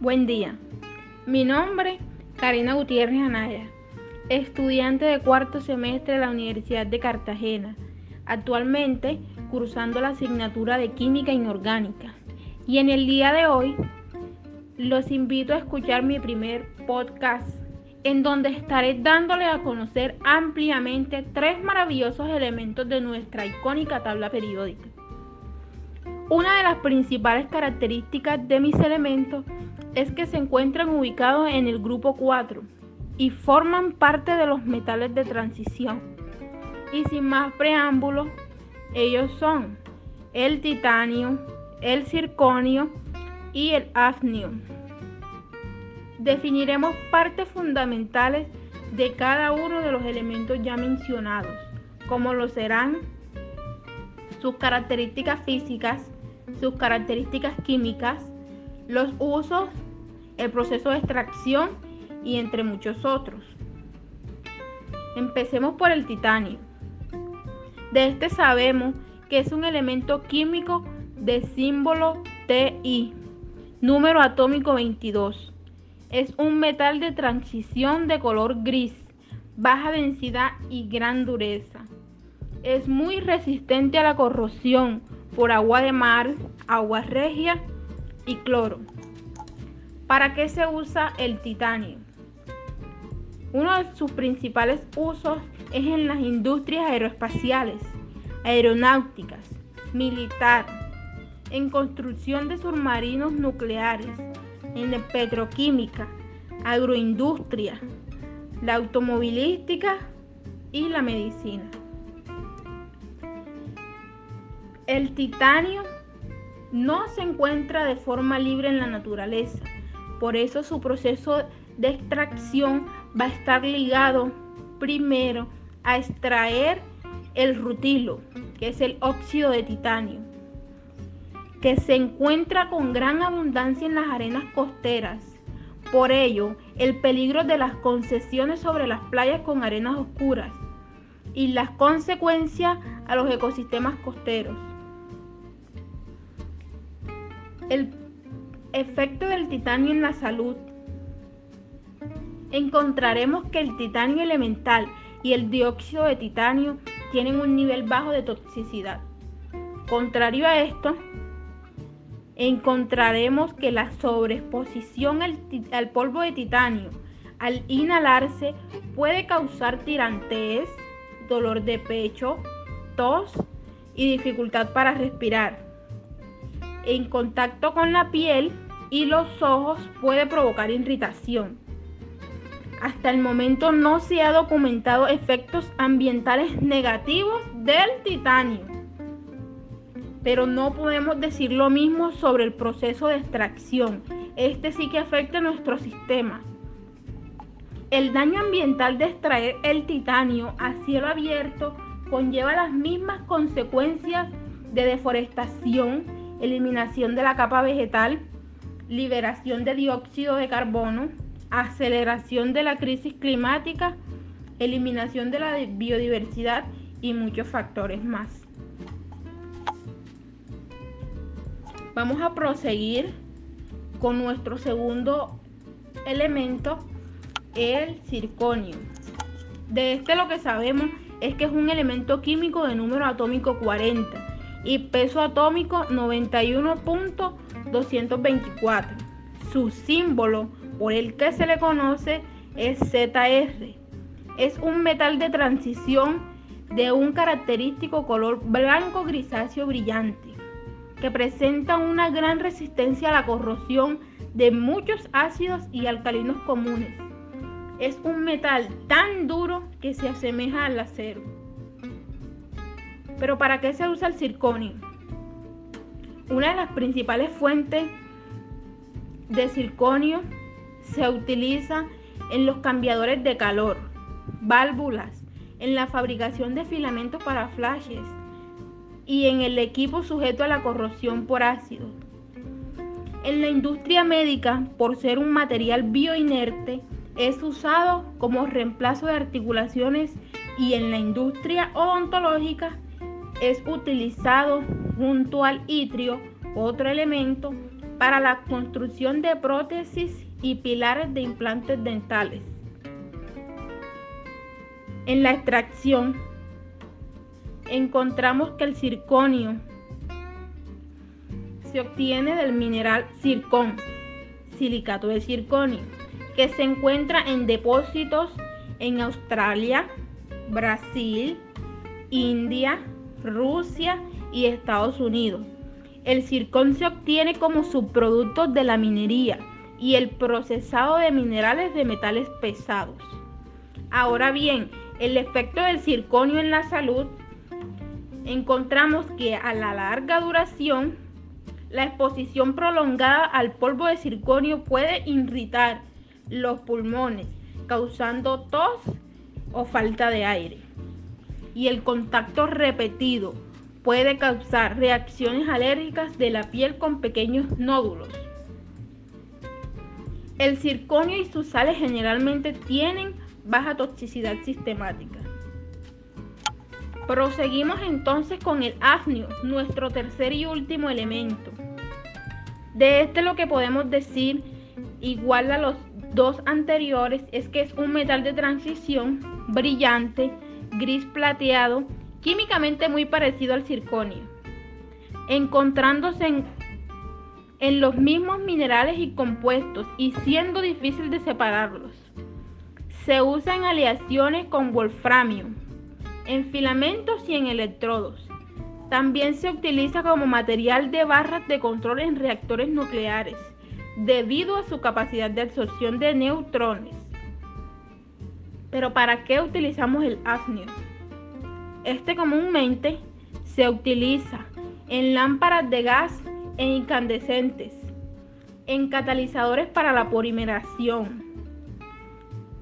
Buen día. Mi nombre, Karina Gutiérrez Anaya, estudiante de cuarto semestre de la Universidad de Cartagena, actualmente cursando la asignatura de Química Inorgánica. Y en el día de hoy los invito a escuchar mi primer podcast en donde estaré dándole a conocer ampliamente tres maravillosos elementos de nuestra icónica tabla periódica. Una de las principales características de mis elementos es que se encuentran ubicados en el grupo 4 y forman parte de los metales de transición. Y sin más preámbulos, ellos son el titanio, el circonio y el afnio. Definiremos partes fundamentales de cada uno de los elementos ya mencionados, como lo serán sus características físicas, sus características químicas, los usos, el proceso de extracción y entre muchos otros. Empecemos por el titanio. De este sabemos que es un elemento químico de símbolo Ti, número atómico 22. Es un metal de transición de color gris, baja densidad y gran dureza. Es muy resistente a la corrosión por agua de mar, agua regia y cloro. ¿Para qué se usa el titanio? Uno de sus principales usos es en las industrias aeroespaciales, aeronáuticas, militar, en construcción de submarinos nucleares, en la petroquímica, agroindustria, la automovilística y la medicina. El titanio no se encuentra de forma libre en la naturaleza, por eso su proceso de extracción va a estar ligado primero a extraer el rutilo, que es el óxido de titanio, que se encuentra con gran abundancia en las arenas costeras. Por ello, el peligro de las concesiones sobre las playas con arenas oscuras y las consecuencias a los ecosistemas costeros. El efecto del titanio en la salud. Encontraremos que el titanio elemental y el dióxido de titanio tienen un nivel bajo de toxicidad. Contrario a esto, encontraremos que la sobreexposición al, polvo de titanio al inhalarse puede causar tirantez, dolor de pecho, tos y dificultad para respirar en contacto con la piel y los ojos puede provocar irritación. Hasta el momento no se ha documentado efectos ambientales negativos del titanio. Pero no podemos decir lo mismo sobre el proceso de extracción. Este sí que afecta a nuestro sistema. El daño ambiental de extraer el titanio a cielo abierto conlleva las mismas consecuencias de deforestación, eliminación de la capa vegetal, liberación de dióxido de carbono, aceleración de la crisis climática, eliminación de la biodiversidad y muchos factores más. Vamos a proseguir con nuestro segundo elemento, el circonio. De este lo que sabemos es que es un elemento químico de número atómico 40 y peso atómico 91.224. Su símbolo por el que se le conoce es ZR. Es un metal de transición de un característico color blanco grisáceo brillante que presenta una gran resistencia a la corrosión de muchos ácidos y alcalinos comunes. Es un metal tan duro que se asemeja al acero. Pero ¿para qué se usa el circonio? Una de las principales fuentes de circonio se utiliza en los cambiadores de calor, válvulas, en la fabricación de filamentos para flashes y en el equipo sujeto a la corrosión por ácido. En la industria médica, por ser un material bioinerte, es usado como reemplazo de articulaciones y en la industria odontológica es utilizado junto al itrio, otro elemento, para la construcción de prótesis y pilares de implantes dentales. En la extracción encontramos que el circonio se obtiene del mineral circón, silicato de circonio, que se encuentra en depósitos en Australia, Brasil, India, Rusia y Estados Unidos. El circón se obtiene como subproducto de la minería y el procesado de minerales de metales pesados. Ahora bien, el efecto del circonio en la salud, encontramos que a la larga duración, la exposición prolongada al polvo de circonio puede irritar los pulmones, causando tos o falta de aire. Y el contacto repetido puede causar reacciones alérgicas de la piel con pequeños nódulos. El circonio y sus sales generalmente tienen baja toxicidad sistemática. Proseguimos entonces con el afnio, nuestro tercer y último elemento. De este lo que podemos decir, igual a los dos anteriores, es que es un metal de transición brillante, gris plateado, químicamente muy parecido al circonio, encontrándose en, los mismos minerales y compuestos y siendo difícil de separarlos. Se usa en aleaciones con wolframio, en filamentos y en electrodos. También se utiliza como material de barras de control en reactores nucleares, debido a su capacidad de absorción de neutrones. Pero ¿para qué utilizamos el afnio? Este comúnmente se utiliza en lámparas de gas e incandescentes, en catalizadores para la polimeración,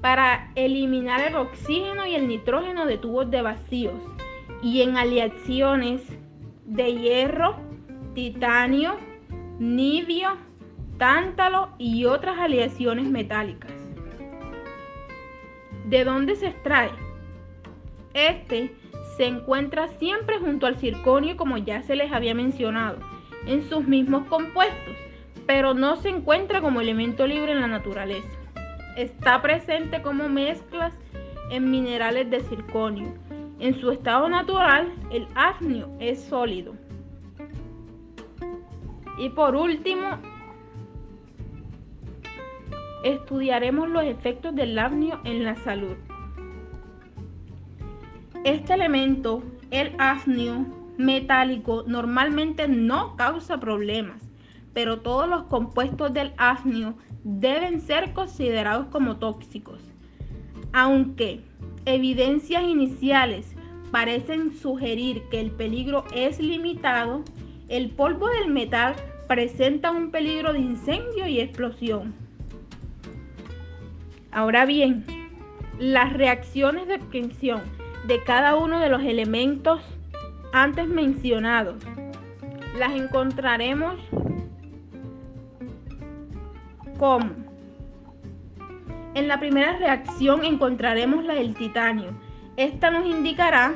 para eliminar el oxígeno y el nitrógeno de tubos de vacíos y en aleaciones de hierro, titanio, nibio, tántalo y otras aleaciones metálicas. ¿De dónde se extrae? Este se encuentra siempre junto al circonio como ya se les había mencionado, en sus mismos compuestos, pero no se encuentra como elemento libre en la naturaleza. Está presente como mezclas en minerales de circonio. En su estado natural, el afnio es sólido. Y por último, estudiaremos los efectos del afnio en la salud. Este elemento, el afnio metálico, normalmente no causa problemas, pero todos los compuestos del afnio deben ser considerados como tóxicos. Aunque evidencias iniciales parecen sugerir que el peligro es limitado, el polvo del metal presenta un peligro de incendio y explosión. Ahora bien, las reacciones de obtención de cada uno de los elementos antes mencionados. Las encontraremos como en la primera reacción encontraremos la del titanio. Esta nos indicará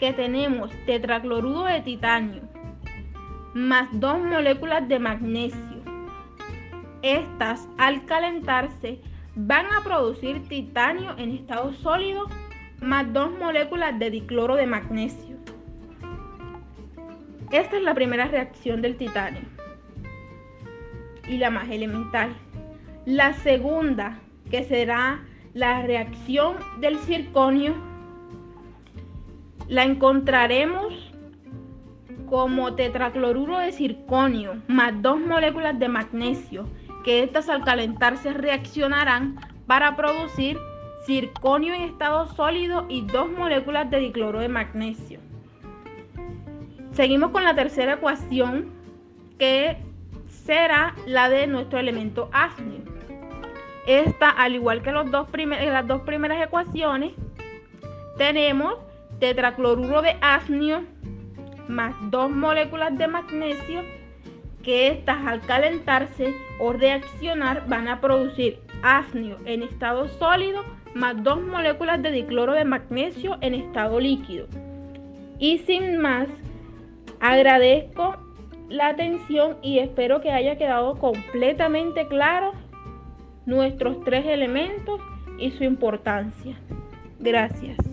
que tenemos tetracloruro de titanio más dos moléculas de magnesio. Estas al calentarse van a producir titanio en estado sólido más dos moléculas de dicloro de magnesio. Esta es la primera reacción del titanio y la más elemental. La segunda, que será la reacción del circonio, la encontraremos como tetracloruro de circonio más dos moléculas de magnesio, que estas al calentarse reaccionarán para producir circonio en estado sólido y dos moléculas de dicloro de magnesio. Seguimos con la tercera ecuación que será la de nuestro elemento afnio. Esta, al igual que las dos primeras ecuaciones, tenemos tetracloruro de afnio más dos moléculas de magnesio que estas al calentarse o reaccionar van a producir afnio en estado sólido más dos moléculas de dicloro de magnesio en estado líquido. Y sin más, agradezco la atención y espero que haya quedado completamente claro nuestros tres elementos y su importancia. Gracias.